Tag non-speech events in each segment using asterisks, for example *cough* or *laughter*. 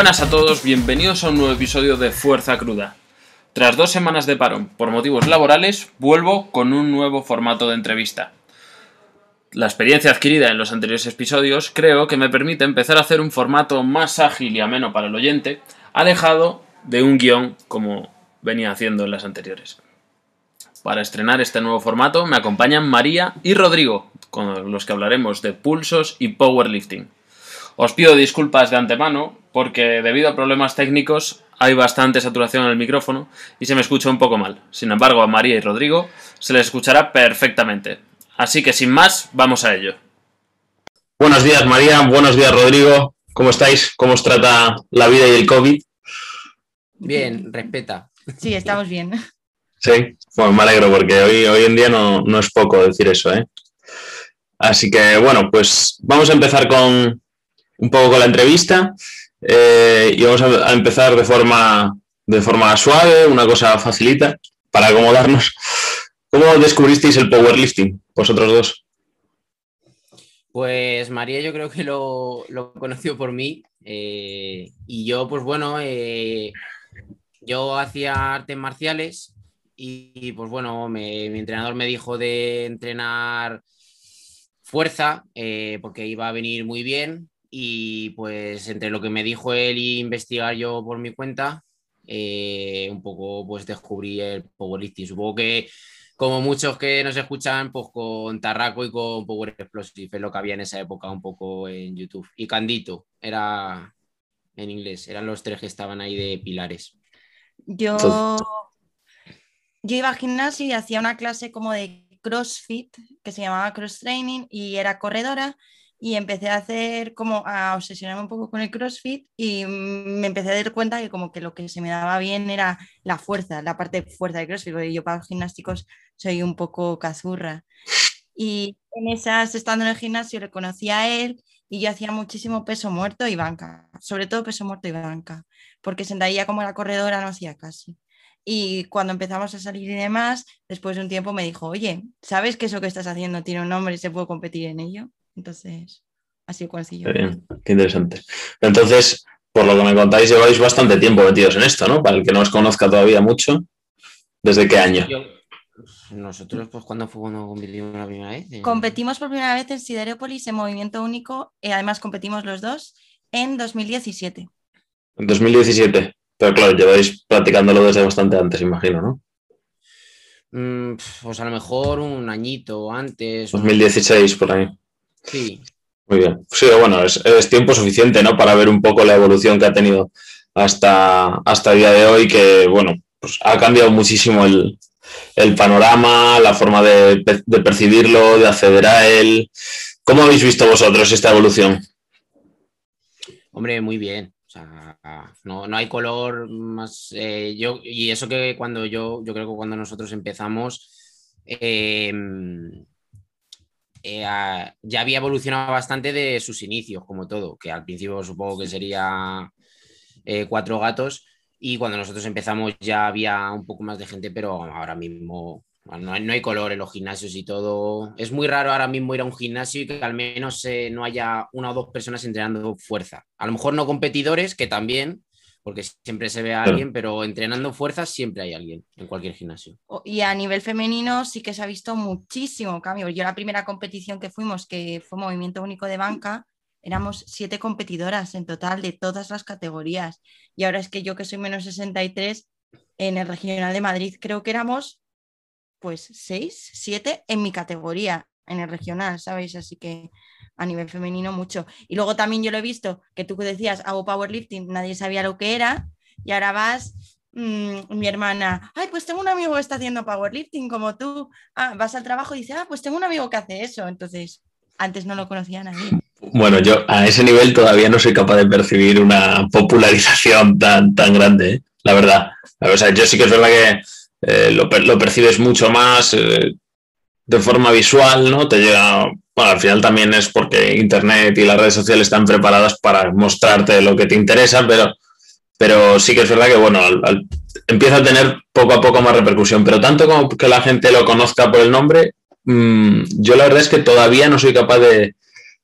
Buenas a todos, bienvenidos a un nuevo episodio de Fuerza Cruda. Tras dos semanas de parón por motivos laborales, vuelvo con un nuevo formato de entrevista. La experiencia adquirida en los anteriores episodios creo que me permite empezar a hacer un formato más ágil y ameno para el oyente, alejado de un guion como venía haciendo en las anteriores. Para estrenar este nuevo formato me acompañan María y Rodrigo, con los que hablaremos de pulsos y powerlifting. Os pido disculpas de antemano porque debido a problemas técnicos hay bastante saturación en el micrófono y se me escucha un poco mal. Sin embargo, a María y Rodrigo se les escuchará perfectamente. Así que sin más, vamos a ello. Buenos días María, buenos días Rodrigo. ¿Cómo estáis? ¿Cómo os trata la vida y el COVID? Bien, respeta. Sí, estamos bien. Sí, bueno, me alegro porque hoy, hoy en día no, no es poco decir eso, ¿eh? Así que bueno, pues vamos a empezar con un poco con la entrevista eh, y vamos a, empezar de forma, de forma suave, una cosa facilita para acomodarnos. ¿Cómo descubristeis el powerlifting, vosotros dos? Pues María yo creo que lo, lo conoció por mí eh, y yo pues bueno, eh, yo hacía artes marciales y, pues bueno, me- mi entrenador me dijo de entrenar fuerza porque iba a venir muy bien y pues entre lo que me dijo él y investigar yo por mi cuenta, eh, un poco pues descubrí el powerlifting. Supongo que como muchos que nos escuchan, pues con Tarraco y con Power Explosive es lo que había en esa época un poco en YouTube. Y Candito era en inglés, eran los tres que estaban ahí de pilares. Yo, Entonces- yo iba al gimnasio y hacía una clase como de CrossFit que se llamaba Cross Training y era corredora y empecé a hacer como a obsesionarme un poco con el CrossFit y me empecé a dar cuenta que como que lo que se me daba bien era la fuerza, la parte de fuerza de CrossFit, porque yo para los gimnásticos soy un poco cazurra. Y en esas, estando en el gimnasio, le conocí a él y yo hacía muchísimo peso muerto y banca, sobre todo peso muerto y banca, porque sentadilla como la corredora no hacía casi. Y cuando empezamos a salir y demás, después de un tiempo me dijo, oye, ¿sabes que eso que estás haciendo tiene un nombre y se puede competir en ello? Entonces, así conocí yo. Qué bien, qué interesante. Entonces, por lo que me contáis, lleváis bastante tiempo metidos en esto, ¿no? Para el que no os conozca todavía mucho. ¿Desde qué año? Yo- nosotros, pues, ¿cuándo fue cuando competimos la primera vez? Competimos por primera vez en Siderópolis en movimiento único, y además competimos los dos en 2017. En 2017. Pero claro, lleváis practicándolo desde bastante antes, imagino, ¿no? Mm, pues a lo mejor un añito antes. o- 2016, por ahí. Sí, Muy bien. Sí, bueno, es, es tiempo suficiente, ¿no? Para ver un poco la evolución que ha tenido hasta, hasta el día de hoy, que, bueno, pues ha cambiado muchísimo el, el panorama, la forma de, de percibirlo, de acceder a él. ¿Cómo habéis visto vosotros esta evolución? Hombre, muy bien. O sea, no, no hay color más. eh, yo, y eso que cuando yo, yo creo que cuando nosotros empezamos, eh, eh, ya había evolucionado bastante de sus inicios, como todo, que al principio supongo que sería eh, cuatro gatos. Y cuando nosotros empezamos ya había un poco más de gente, pero ahora mismo no hay, no hay color en los gimnasios y todo. Es muy raro ahora mismo ir a un gimnasio y que al menos eh, no haya una o dos personas entrenando fuerza. A lo mejor no competidores, que también, porque siempre se ve a alguien, pero entrenando fuerza siempre hay alguien en cualquier gimnasio. Y a nivel femenino sí que se ha visto muchísimo cambio. Yo la primera competición que fuimos, que fue movimiento único de banca, éramos siete competidoras en total de todas las categorías. Y ahora es que yo que soy menos 63, en el regional de Madrid creo que éramos pues seis, siete en mi categoría, en el regional, ¿sabéis? Así que a nivel femenino mucho. Y luego también yo lo he visto, que tú decías, hago powerlifting, nadie sabía lo que era, y ahora vas mm, mi hermana, ay, pues tengo un amigo que está haciendo powerlifting como tú. Ah, vas al trabajo y dices, ah, pues tengo un amigo que hace eso. Entonces, antes no lo conocía nadie. Bueno, yo a ese nivel todavía no soy capaz de percibir una popularización tan, tan grande, ¿eh? la verdad. O sea, yo sí que es verdad que eh, lo, lo percibes mucho más eh, de forma visual, ¿no? Te llega, bueno, al final también es porque Internet y las redes sociales están preparadas para mostrarte lo que te interesa, pero, pero sí que es verdad que, bueno, empieza a tener poco a poco más repercusión, pero tanto como que la gente lo conozca por el nombre, mm, yo la verdad es que todavía no soy capaz de,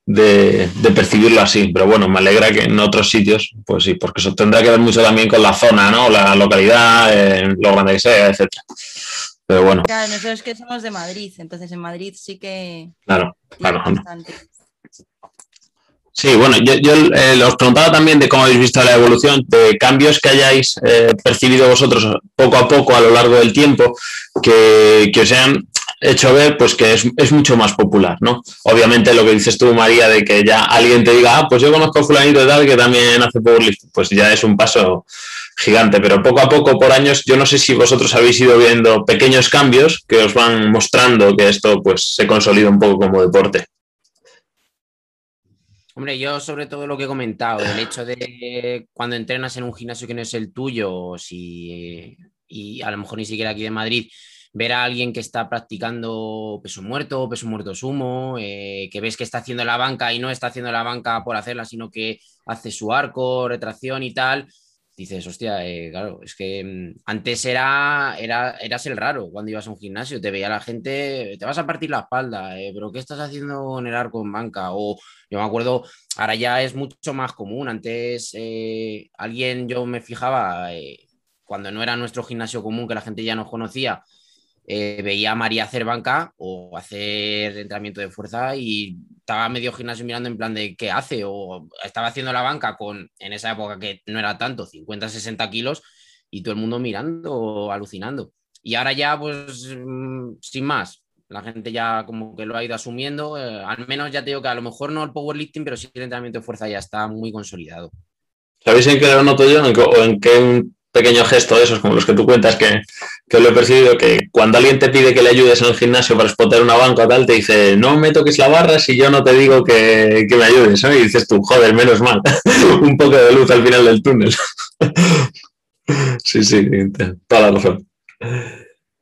de, percibirlo así. Pero bueno, me alegra que en otros sitios, pues sí, porque eso tendrá que ver mucho también con la zona, ¿no? La localidad, eh, lo grande que sea, etcétera. Pero bueno. Claro, nosotros que somos de Madrid, entonces en Madrid sí que. Claro, claro. Sí, bueno, yo, yo eh, os preguntaba también de cómo habéis visto la evolución, de cambios que hayáis eh, percibido vosotros poco a poco a lo largo del tiempo, que, que os hayan hecho ver pues que es, mucho más popular, ¿no? Obviamente lo que dices tú, María, de que ya alguien te diga, ah, pues yo conozco a fulanito de tal que también hace powerlifting, pues ya es un paso gigante, pero poco a poco, por años, yo no sé si vosotros habéis ido viendo pequeños cambios que os van mostrando que esto pues se consolida un poco como deporte. Hombre, yo sobre todo lo que he comentado, el hecho de cuando entrenas en un gimnasio que no es el tuyo, si, y a lo mejor ni siquiera aquí de Madrid, ver a alguien que está practicando peso muerto, peso muerto sumo, eh, que ves que está haciendo la banca y no está haciendo la banca por hacerla, sino que hace su arco, retracción y tal, dices, hostia, eh, claro, es que mm, antes era, era, eras el raro cuando ibas a un gimnasio, te veía la gente, te vas a partir la espalda, eh, pero ¿qué estás haciendo en el arco en banca? O yo me acuerdo, ahora ya es mucho más común, antes eh, alguien, yo me fijaba, cuando no era nuestro gimnasio común, que la gente ya nos conocía, veía a María hacer banca o hacer entrenamiento de fuerza y estaba medio gimnasio mirando en plan de qué hace, o estaba haciendo la banca con, en esa época que no era tanto, 50, 60 kilos, y todo el mundo mirando, alucinando. Y ahora ya, pues, mm, sin más, la gente ya como que lo ha ido asumiendo, eh, al menos ya te digo que a lo mejor no el powerlifting, pero sí el entrenamiento de fuerza ya está muy consolidado. ¿Sabéis en qué lo noto yo? ¿O en qué pequeño gesto de esos, como los que tú cuentas, que, que, lo he percibido, que cuando alguien te pide que le ayudes en el gimnasio para exponer una banca tal, te dice, no me toques la barra si yo no te digo que, me ayudes, Y dices tú, joder, menos mal, *laughs* un poco de luz al final del túnel. *laughs* sí, sí, toda la razón.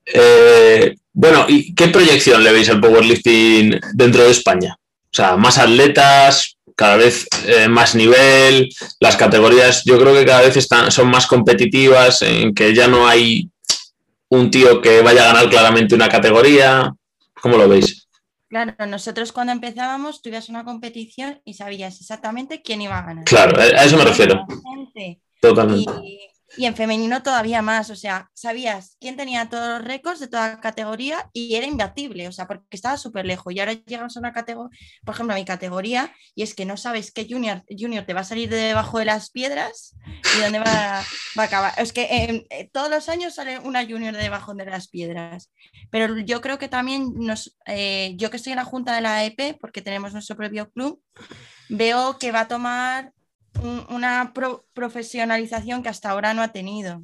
Eh, bueno, ¿y qué proyección le veis al powerlifting dentro de España? O sea, más atletas, cada vez eh, más nivel, las categorías yo creo que cada vez están, son más competitivas, en que ya no hay un tío que vaya a ganar claramente una categoría. ¿Cómo lo veis? Claro, nosotros cuando empezábamos tú una competición y sabías exactamente quién iba a ganar. Claro, a eso me refiero. Totalmente. Y en femenino todavía más, o sea, sabías quién tenía todos los récords de toda categoría y era imbatible, o sea, porque estaba súper lejos. Y ahora llegamos a una categoría, por ejemplo, a mi categoría, y es que no sabes qué junior, junior te va a salir de debajo de las piedras y dónde va, va a acabar. Es que em, eh, todos los años sale una junior de debajo de las piedras. Pero yo creo que también nos, eh, yo que estoy en la junta de la EP, porque tenemos nuestro propio club, veo que va a tomar una profesionalización que hasta ahora no ha tenido.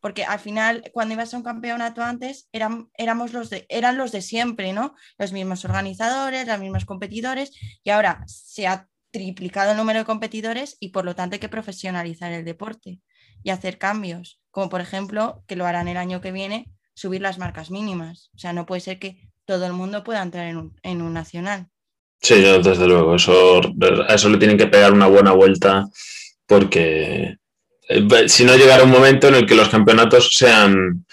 Porque al final, cuando ibas a un campeonato antes, eran, éramos los de, eran los de siempre, ¿no? Los mismos organizadores, los mismos competidores, y ahora se ha triplicado el número de competidores y por lo tanto hay que profesionalizar el deporte y hacer cambios, como por ejemplo, que lo harán el año que viene, subir las marcas mínimas. O sea, no puede ser que todo el mundo pueda entrar en un, en un nacional. Sí, desde luego, eso, a eso le tienen que pegar una buena vuelta porque eh, si no llegará un momento en el que los campeonatos sean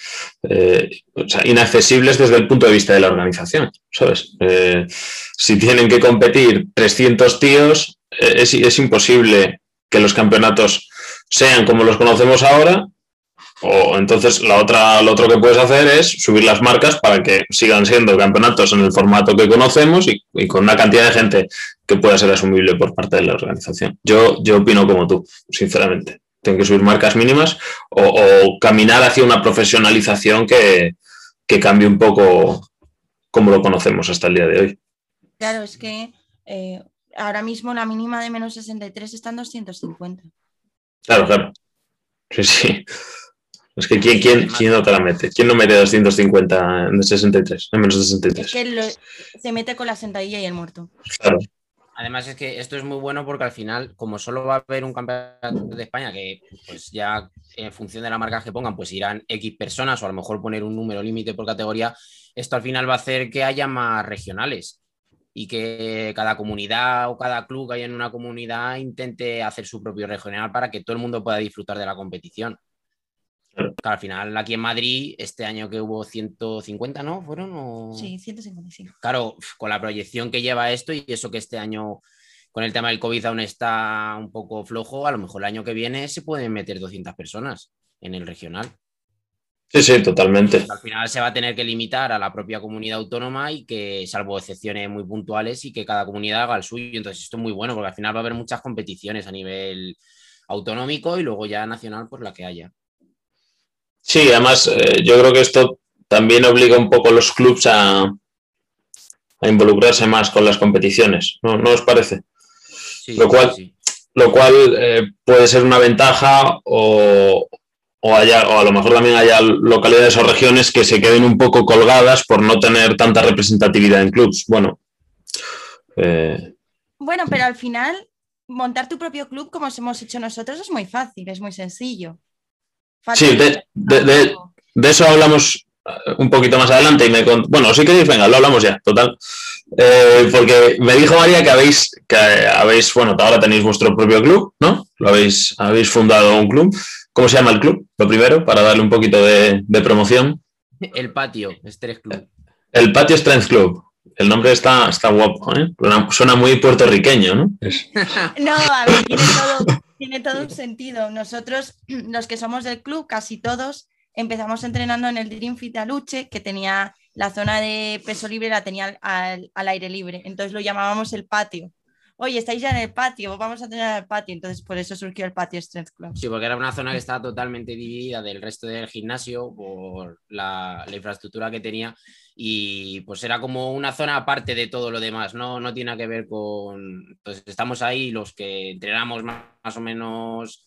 eh, inaccesibles desde el punto de vista de la organización, ¿sabes? Eh, si tienen que competir 300 tíos, es imposible que los campeonatos sean como los conocemos ahora o entonces la otra, lo otro que puedes hacer es subir las marcas para que sigan siendo campeonatos en el formato que conocemos y, con una cantidad de gente que pueda ser asumible por parte de la organización. Yo, yo opino como tú, sinceramente. Tienen que subir marcas mínimas o, caminar hacia una profesionalización que, cambie un poco como lo conocemos hasta el día de hoy. Claro, es que eh, ahora mismo la mínima de menos 63 está en 250. Claro, claro. Sí, sí. Es que ¿quién, quién, quién no te la mete? ¿Quién no mete 250 en 63? En menos de 63. Es que se mete con la sentadilla y el muerto. Claro. Además es que esto es muy bueno porque al final, como solo va a haber un campeonato de España que pues ya en función de la marca que pongan, pues irán X personas o a lo mejor poner un número límite por categoría, esto al final va a hacer que haya más regionales y que cada comunidad o cada club que haya en una comunidad intente hacer su propio regional para que todo el mundo pueda disfrutar de la competición. Al final aquí en Madrid, este año que hubo 150, ¿no? ¿Fueron? O... Sí, 155. Claro, con la proyección que lleva esto y eso que este año con el tema del COVID aún está un poco flojo, a lo mejor el año que viene se pueden meter 200 personas en el regional. Sí, sí, totalmente. Al final se va a tener que limitar a la propia comunidad autónoma y que, salvo excepciones muy puntuales, y que cada comunidad haga el suyo. Entonces, esto es muy bueno porque al final va a haber muchas competiciones a nivel autonómico y luego ya nacional, pues la que haya. Sí, además, eh, yo creo que esto también obliga un poco a los clubs a, a involucrarse más con las competiciones. ¿No, ¿No os parece? Sí, Lo cual- sí. lo cual eh, puede ser una ventaja o, o, haya, o a lo mejor también haya localidades o regiones que se queden un poco colgadas por no tener tanta representatividad en clubs. Bueno, eh, Bueno, pero al final, montar tu propio club, como hemos hecho nosotros, es muy fácil, es muy sencillo. Sí, de- de- de- de eso hablamos eh, un poquito más adelante y me con- bueno, si queréis, venga, lo hablamos ya, total. Eh, porque me dijo María que habéis, que habéis, bueno, ahora tenéis vuestro propio club, ¿no? Lo habéis, habéis fundado un club. ¿Cómo se llama el club? Lo primero, para darle un poquito de, de promoción. *laughs* El patio, Estrés Club. El Patio Strength Club. El nombre está, está guapo, ¿eh? Suena, suena muy puertorriqueño, ¿no? Es- *laughs* No, a ver, tiene todo, tiene todo un sentido. Nosotros, *clears throat* los que somos del club, casi todos, empezamos entrenando en el Dream Fit de Aluche, que tenía la zona de peso libre, la tenía al, al- al aire libre. Entonces lo llamábamos el patio. Oye, estáis ya en el patio, vamos a entrenar el patio. Entonces por eso surgió el Patio Strength Club. Sí, porque era una zona que estaba totalmente dividida del resto del gimnasio por la, infraestructura que tenía y pues era como una zona aparte de todo lo demás, no, no tiene que ver con... Entonces estamos ahí los que entrenamos más, más o menos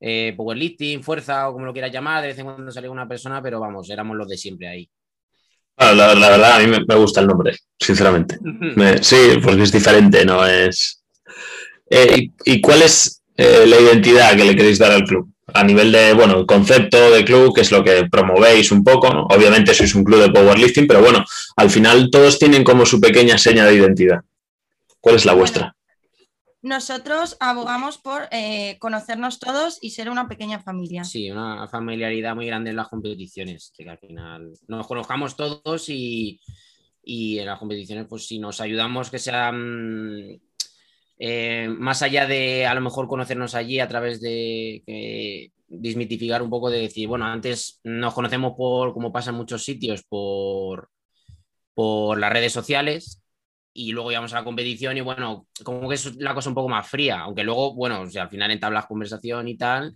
eh, powerlifting, fuerza o como lo quieras llamar, de vez en cuando salía una persona, pero vamos, éramos los de siempre ahí. La, la verdad, a mí me, gusta el nombre, sinceramente. Me- sí, porque es diferente, no es. Eh, y, y cuál es eh, la identidad que le queréis dar al club? A nivel de, bueno, el concepto de club, que es lo que promovéis un poco, ¿no? Obviamente sois un club de powerlifting, pero bueno, al final todos tienen como su pequeña seña de identidad. ¿Cuál es la vuestra? Nosotros abogamos por eh, conocernos todos y ser una pequeña familia. Sí, una familiaridad muy grande en las competiciones, que al final nos conozcamos todos y, y en las competiciones, pues si nos ayudamos que sean eh, más allá de a lo mejor conocernos allí a través de que desmitificar un poco de decir, bueno, antes nos conocemos por, como pasa en muchos sitios, por, por las redes sociales y luego íbamos a la competición y bueno, como que es la cosa un poco más fría, aunque luego, bueno, al final entablas conversación y tal,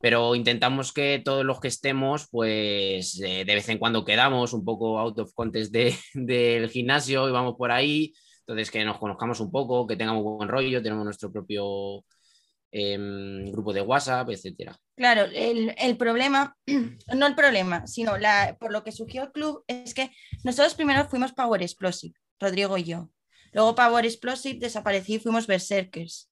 pero intentamos que todos los que estemos, pues eh, de vez en cuando quedamos un poco out of contest de- *laughs* del gimnasio y vamos por ahí, entonces que nos conozcamos un poco, que tengamos buen rollo, tenemos nuestro propio em, grupo de WhatsApp, etcétera. Claro, el, el problema, *clears throat* no el problema, sino la, por lo que surgió el club es que nosotros primero fuimos Power Explosive, Rodrigo y yo. Luego Power Explosive desapareció y fuimos Berserkers.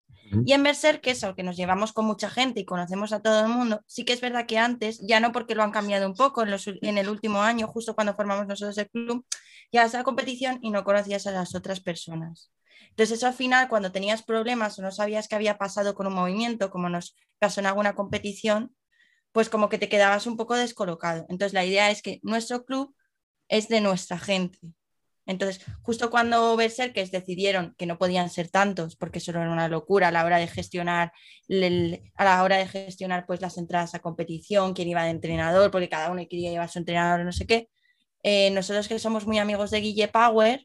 Y en Berserkers, aunque nos llevamos con mucha gente y conocemos a todo el mundo, sí que es verdad que antes, ya no porque lo han cambiado un poco en, los en el último año, justo cuando formamos nosotros el club, ya a la competición y no conocías a las otras personas. Entonces eso al final, cuando tenías problemas o no sabías qué había pasado con un movimiento, como nos pasó en alguna competición, pues como que te quedabas un poco descolocado. Entonces la idea es que nuestro club es de nuestra gente. Entonces, justo cuando Berserkers decidieron que no podían ser tantos, porque eso era una locura a la hora de gestionar, el- a la hora de gestionar pues las entradas a competición, quién iba de entrenador, porque cada uno quería llevar su entrenador, no sé qué. eh, nosotros que somos muy amigos de Guille Power,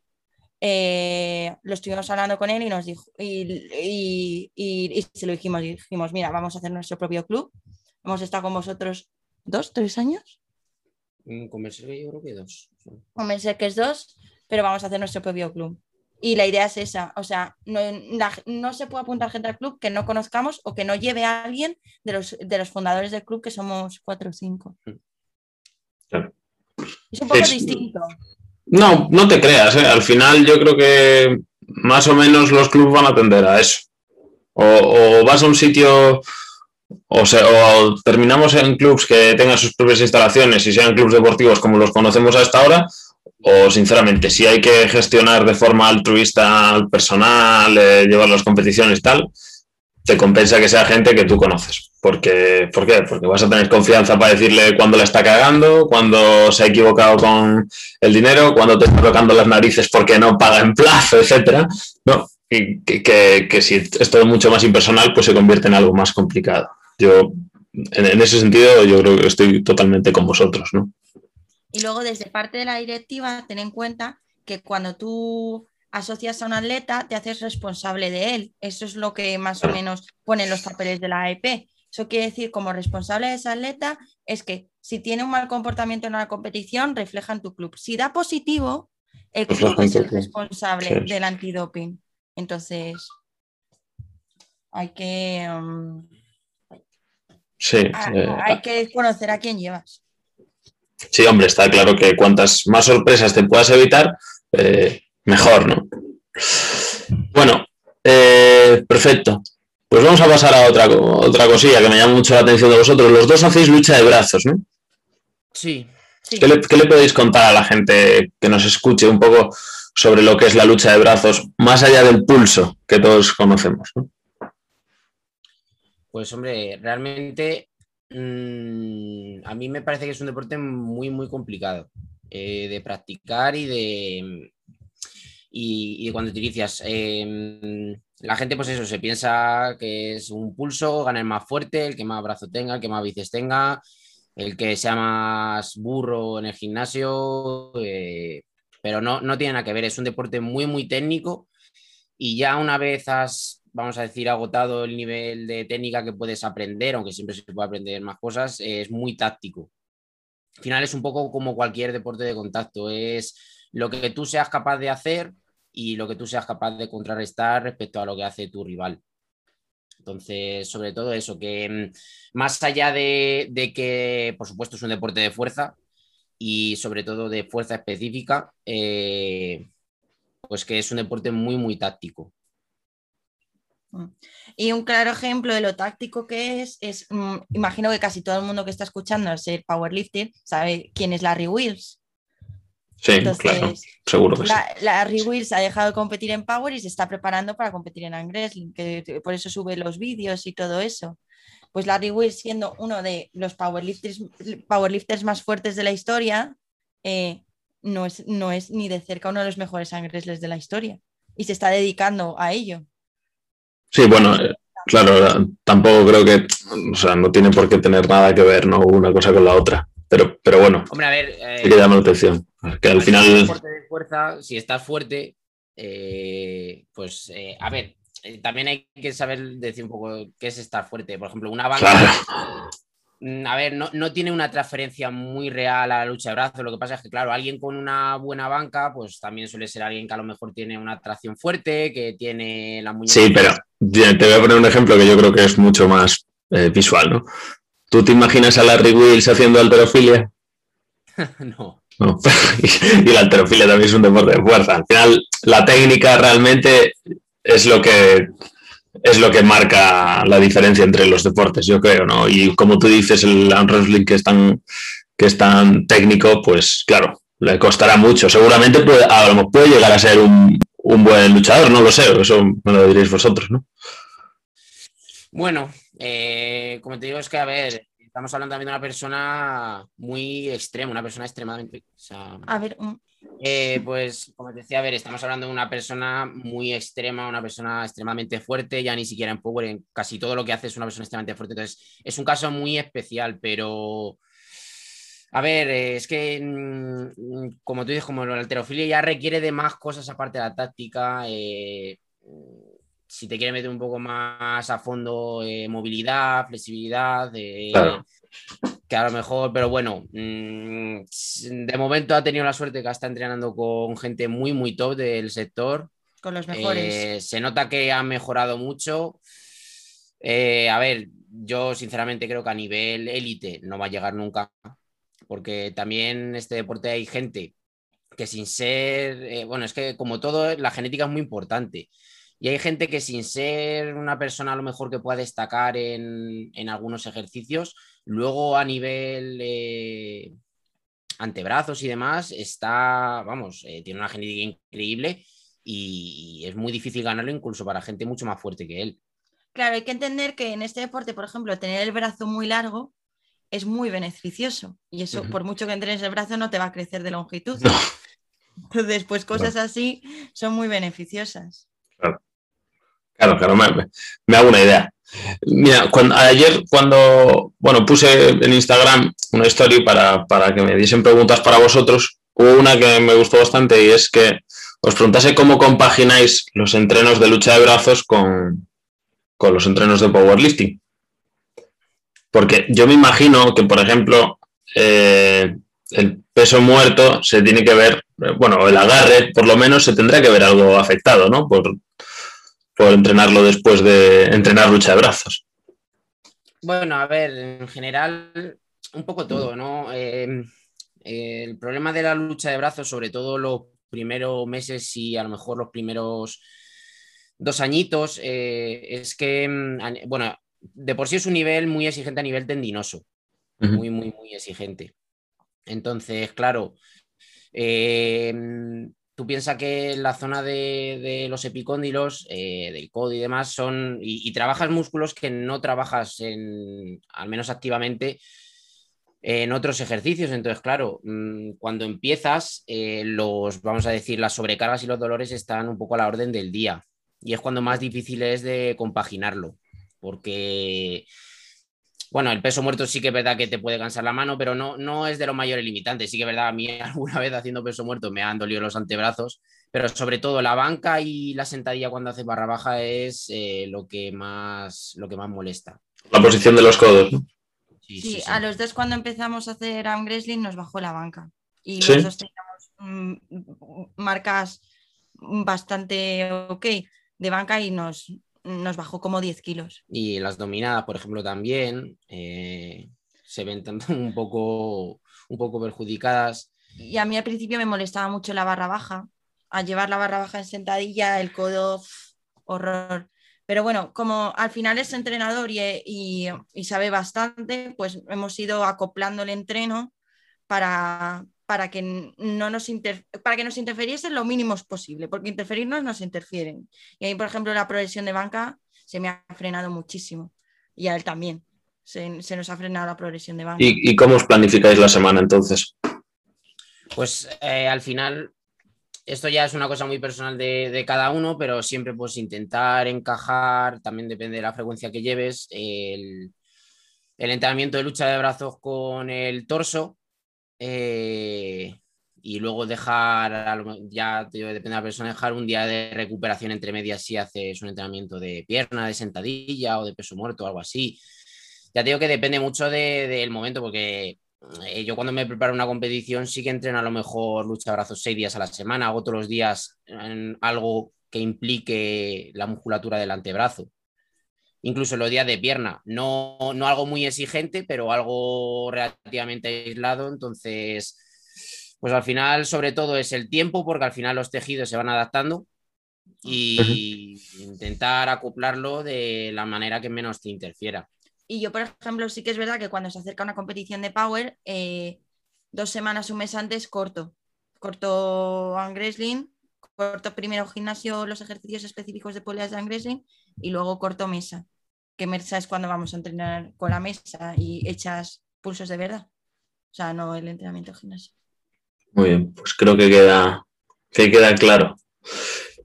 eh, lo estuvimos hablando con él y nos dijo, y, y- y- y se lo dijimos, dijimos, mira, vamos a hacer nuestro propio club. Hemos estado con vosotros dos, tres años, Un comercio yo creo que dos. con Berserkers dos, pero vamos a hacer nuestro propio club. Y la idea es esa, o sea, no, la- no se puede apuntar gente al club que no conozcamos o que no lleve a alguien de los, de los fundadores del club, que somos cuatro o cinco. Claro. Es un poco Es- distinto. No, no te creas, ¿eh? al final yo creo que más o menos los clubes van a tender a eso. O, o vas a un sitio, o, se- o terminamos en clubs que tengan sus propias instalaciones y sean clubes deportivos como los conocemos hasta ahora, o sinceramente, si hay que gestionar de forma altruista al personal, eh, llevar las competiciones tal, te compensa que sea gente que tú conoces. Porque, ¿Por qué? Porque vas a tener confianza para decirle cuándo la está cagando, cuando se ha equivocado con el dinero, cuando te está tocando las narices porque no paga en plazo, *laughs* etcétera. ¿no? Y que, que, si es mucho más impersonal, pues se convierte en algo más complicado. Yo, en, en ese sentido, yo creo que estoy totalmente con vosotros, ¿no? Y luego, desde parte de la directiva, ten en cuenta que cuando tú asocias a un atleta, te haces responsable de él. Eso es lo que más o menos ponen los papeles de la AEP. Eso quiere decir, como responsable de ese atleta, es que si tiene un mal comportamiento en una competición, refleja en tu club. Si da positivo, el club es el responsable del antidoping. Entonces, hay que. Um, sí, hay que conocer a quién llevas. Sí, hombre, está claro que cuantas más sorpresas te puedas evitar, eh, mejor, ¿no? Bueno, eh, perfecto. Pues vamos a pasar a otra, otra cosilla que me llama mucho la atención de vosotros. Los dos hacéis lucha de brazos, ¿no? Sí. ¿Qué, le, podéis contar a la gente que nos escuche un poco sobre lo que es la lucha de brazos, más allá del pulso que todos conocemos? Pues hombre, realmente mm, a mí me parece que es un deporte muy, muy complicado eh, de practicar y de, y, de cuando utilizas. Em, la gente, pues eso, se piensa que es un pulso, gana el más fuerte, el que más brazo tenga, el que más bíceps tenga, el que sea más burro en el gimnasio, eh, pero no, no tiene nada que ver, es un deporte muy, muy técnico y ya una vez has, vamos a decir, agotado el nivel de técnica que puedes aprender, aunque siempre se puede aprender más cosas, es muy táctico. Al final es un poco como cualquier deporte de contacto, es lo que tú seas capaz de hacer y lo que tú seas capaz de contrarrestar respecto a lo que hace tu rival. Entonces, sobre todo eso, que mm, más allá de, que, por supuesto, es un deporte de fuerza y sobre todo de fuerza específica, eh, pues que es un deporte muy, muy táctico. Mm. Y un claro ejemplo de lo táctico que es, es mm, imagino que casi todo el mundo que está escuchando el ser powerlifter sabe quién es Larry Wills. Sí, claro, seguro que la, sí. Larry Wills ha dejado de competir en Power y se está preparando para competir en Angresling, que por eso sube los vídeos y todo eso. Pues Larry Wills, siendo uno de los powerlifters, powerlifters más fuertes de la historia, eh, no, es, no es ni de cerca uno de los mejores Angresles de la historia y se está dedicando a ello. Sí, bueno, eh, claro, tampoco creo que, o sea, no tiene por qué tener nada que ver ¿no? una cosa con la otra. Pero, pero bueno, Hombre, a ver, eh, que llama la atención. Que al final. De fuerza, si estás fuerte, eh, pues eh, a ver, también hay que saber decir un poco qué es estar fuerte. Por ejemplo, una banca. Mm, a ver, no, no, tiene una transferencia muy real a la lucha de brazos. Lo que pasa es que, claro, alguien con una buena banca, pues también suele ser alguien que a lo mejor tiene una tracción fuerte, que tiene la muñeca. Sí, pero te voy a poner un ejemplo que yo creo que es mucho más visual, ¿no? ¿Tú te imaginas a Larry Wills haciendo alterofilia? *laughs* no. *laughs* y la alterofilia también es un deporte de fuerza. Al final, la técnica realmente es lo que es lo que marca la diferencia entre los deportes, yo creo, ¿no? Y como tú dices, el arm wrestling que es tan, que es tan técnico, pues claro, le costará mucho. Seguramente puede, a lo puede llegar a ser un, un buen luchador, no lo sé, eso me lo diréis vosotros, ¿no? Bueno, eh, como te digo, es que, a ver, estamos hablando también de una persona muy extrema, una persona extremadamente. a ver. Eh, pues, como te decía, a ver, estamos hablando de una persona muy extrema, una persona extremadamente fuerte, ya ni siquiera en Power, en casi todo lo que hace es una persona extremadamente fuerte. Entonces, es un caso muy especial, pero. A ver, es que, mm, como tú dices, como la alterofilia ya requiere de más cosas aparte de la táctica. Eh, si te quieres meter un poco más a fondo, eh, movilidad, flexibilidad, eh, que a lo mejor, pero bueno, mm, de momento ha tenido la suerte que está entrenando con gente muy, muy top del sector. Con los mejores. Eh, se nota que ha mejorado mucho. a ver, yo sinceramente creo que a nivel élite no va a llegar nunca, porque también en este deporte hay gente que sin ser, bueno, es que como todo, la genética es muy importante. Y hay gente que sin ser una persona a lo mejor que pueda destacar en, algunos ejercicios, luego a nivel eh, antebrazos y demás, está, vamos, eh, tiene una genética increíble y, es muy difícil ganarlo incluso para gente mucho más fuerte que él. Claro, hay que entender que en este deporte, por ejemplo, tener el brazo muy largo es muy beneficioso. Y eso, por mucho que entrenes el brazo, no te va a crecer de longitud. No. Entonces, pues cosas así son muy beneficiosas. Claro, claro, me, hago una idea. Mira, ayer cuando, bueno, puse en Instagram una story para, para que me diesen preguntas para vosotros, hubo una que me gustó bastante y es que os preguntase cómo compagináis los entrenos de lucha de brazos con, con los entrenos de powerlifting. Porque yo me imagino que, por ejemplo, eh, el peso muerto se tiene que ver, bueno, el agarre por lo menos se tendrá que ver algo afectado, ¿no? Por entrenarlo después de entrenar lucha de brazos. Bueno, a ver, en general, un poco todo, ¿no? Eh, eh, el problema de la lucha de brazos, sobre todo los primeros meses y a lo mejor los primeros dos añitos, eh, es que, a- bueno, de por sí es un nivel muy exigente a nivel tendinoso, muy, muy, muy exigente. Entonces, claro, eh, tú piensas que la zona de, los epicóndilos, eh, del codo y demás, son. Y, y trabajas músculos que no trabajas en, al menos activamente, en otros ejercicios. Entonces, claro, mm, cuando empiezas, eh, los, vamos a decir, las sobrecargas y los dolores están un poco a la orden del día. Y es cuando más difícil es de compaginarlo. Porque bueno, el peso muerto sí que es verdad que te puede cansar la mano, pero no, no es de los mayores limitantes. Sí que es verdad, a mí *laughs* alguna vez haciendo peso muerto me han dolido los antebrazos, pero sobre todo la banca y la sentadilla cuando haces barra baja es eh, lo, que más, lo que más molesta. La posición de los codos. ¿no? Sí, Sí, sí, sí. a los dos cuando empezamos a hacer arm wrestling nos bajó la banca. Y Sí. los dos teníamos mm, marcas bastante ok de banca y nos, nos bajó como 10 kilos. Y las dominadas, por ejemplo, también eh, se ven *laughs* un poco, un poco perjudicadas. Y a mí al principio me molestaba mucho la barra baja. Al llevar la barra baja en sentadilla, el codo, horror. Pero bueno, como al final es entrenador y, y- y sabe bastante, pues hemos ido acoplando el entreno para, para, que, no nos inter- para que nos interfiriesen lo mínimo posible, porque interferirnos nos interfieren. Y ahí, por ejemplo, la progresión de banca se me ha frenado muchísimo. Y a él también. Se, se nos ha frenado la progresión de banca. ¿Y, y cómo os planificáis la semana entonces? Pues eh, al final, esto ya es una cosa muy personal de, de cada uno, pero siempre pues intentar encajar, también depende de la frecuencia que lleves, el, el entrenamiento de lucha de brazos con el torso eh, y luego dejar, ya depende de la persona, dejar un día de recuperación entre medias si haces un entrenamiento de pierna, de sentadilla o de peso muerto algo así. Ya digo que depende mucho de- del momento porque eh, yo cuando me preparo una competición sí que entreno a lo mejor lucha brazos seis días a la semana, hago todos los días en algo que implique la musculatura del antebrazo. Incluso los días de pierna, no, no algo muy exigente, pero algo relativamente aislado. Entonces, pues al final, sobre todo, es el tiempo, porque al final los tejidos se van adaptando y intentar acoplarlo de la manera que menos te interfiera. Y yo, por ejemplo, sí que es verdad que cuando se acerca una competición de Power, eh, dos semanas, un mes antes, corto. Corto arm wrestling, corto primero gimnasio, los ejercicios específicos de poleas de arm wrestling y luego corto mesa. Que mesa es cuando vamos a entrenar con la mesa y echas pulsos de verdad. O sea, no el entrenamiento gimnasio. Muy bien, pues creo que queda, que queda claro.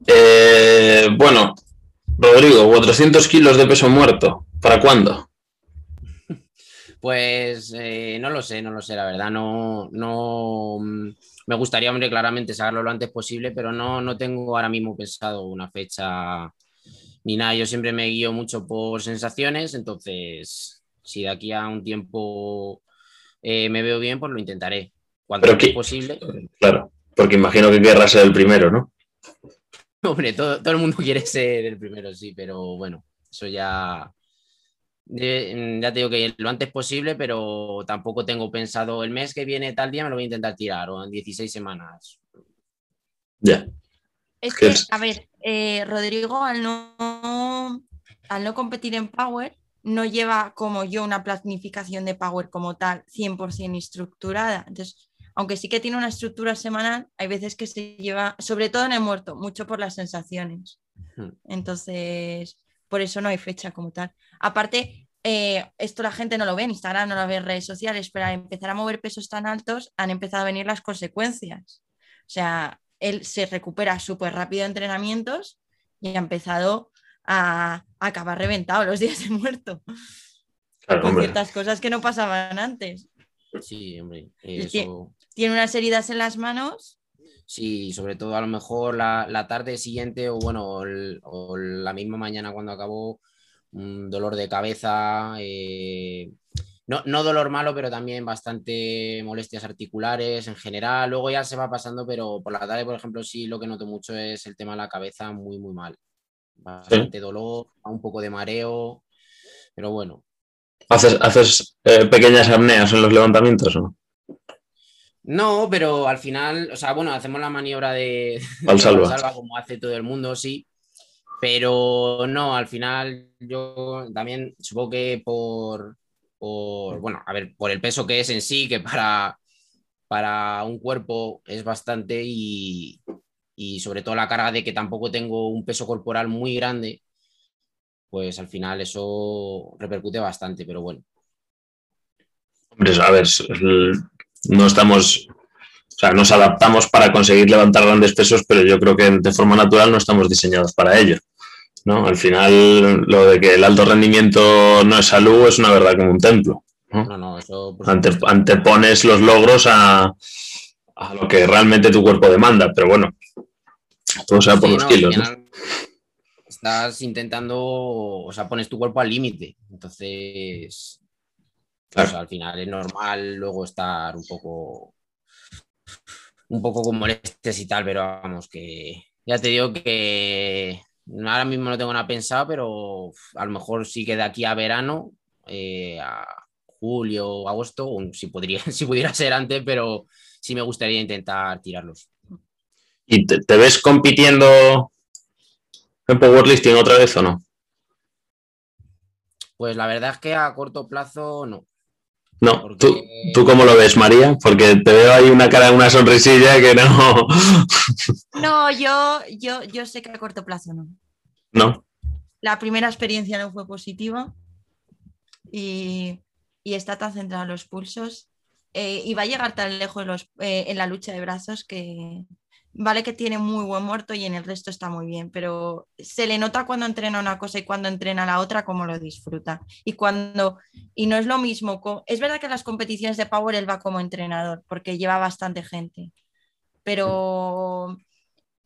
Eh, bueno, Rodrigo, 400 kilos de peso muerto. ¿Para cuándo? Pues eh, no lo sé, no lo sé, la verdad. No, no mm, me gustaría, hombre, claramente sacarlo lo antes posible, pero no, no tengo ahora mismo pensado una fecha ni nada. Yo siempre me guío mucho por sensaciones, entonces si de aquí a un tiempo eh, me veo bien, pues lo intentaré. Cuanto Pero posible. Claro, porque imagino que querrá ser el primero, ¿no? *laughs* Hombre, todo, todo el mundo quiere ser el primero, sí, pero bueno, eso ya. ya te digo que lo antes posible, pero tampoco tengo pensado el mes que viene, tal día me lo voy a intentar tirar, o en 16 semanas. Ya. Es ¿Qué que, a ver, eh, Rodrigo al no, al no competir en Power no lleva como yo una planificación de Power como tal 100% estructurada. Entonces, aunque sí que tiene una estructura semanal, hay veces que se lleva, sobre todo en el muerto, mucho por las sensaciones. Entonces, por eso no hay fecha como tal. Aparte, eh, esto la gente no lo ve en Instagram, no lo ve en redes sociales, pero al empezar a mover pesos tan altos han empezado a venir las consecuencias. O sea, él se recupera súper rápido de entrenamientos y ha empezado a, acabar reventado los días de muerto. *laughs* con ciertas cosas que no pasaban antes. Sí, hombre. Tiene unas heridas en las manos. Sí, sobre todo a lo mejor la, tarde siguiente o bueno, o, la misma mañana cuando acabó, un dolor de cabeza, eh, no, no, dolor malo, pero también bastante molestias articulares en general. Luego ya se va pasando, pero por la tarde, por ejemplo, sí lo que noto mucho es el tema de la cabeza muy, muy mal. Bastante dolor, un poco de mareo, pero bueno. ¿Haces, haces eh, pequeñas apneas en los levantamientos o no? No, pero al final, o sea, bueno, hacemos la maniobra de, salva como hace todo el mundo, sí. Pero no, al final yo también supongo que por, bueno, a ver, por el peso que es en sí, que para, para un cuerpo es bastante y, y sobre todo la carga de que tampoco tengo un peso corporal muy grande, pues al final eso repercute bastante, pero bueno. Hombre, a ver, no estamos, o sea, nos adaptamos para conseguir levantar grandes pesos, pero yo creo que de forma natural no estamos diseñados para ello. ¿No? Al final, lo de que el alto rendimiento no es salud es una verdad como un templo. ¿no? No, eso, antepones los logros a, a, lo que realmente tu cuerpo demanda, pero bueno, todo sea por los kilos. Estás intentando, o sea, pones tu cuerpo al límite, entonces pues al final es normal luego estar un poco un poco con molestias y tal, pero vamos, que ya te digo que ahora mismo no tengo nada pensado, pero a lo mejor sí que de aquí a verano, eh, a julio, agosto, si, podría, *laughs* si pudiera ser antes, pero sí me gustaría intentar tirarlos. ¿Y te, te ves compitiendo en powerlifting otra vez o no? Pues la verdad es que a corto plazo no. No, ¿Tú, ¿Tú cómo lo ves, María? Porque te veo ahí una cara, una sonrisilla que no. No, yo, yo, yo sé que a corto plazo no. No. La primera experiencia no fue positiva y, está tan centrado en los pulsos eh, y va a llegar tan lejos los, eh, en la lucha de brazos que, vale que tiene muy buen muerto y en el resto está muy bien, pero se le nota cuando entrena una cosa y cuando entrena la otra cómo lo disfruta. Y cuando y no es lo mismo, es verdad que en las competiciones de Power él va como entrenador porque lleva bastante gente, pero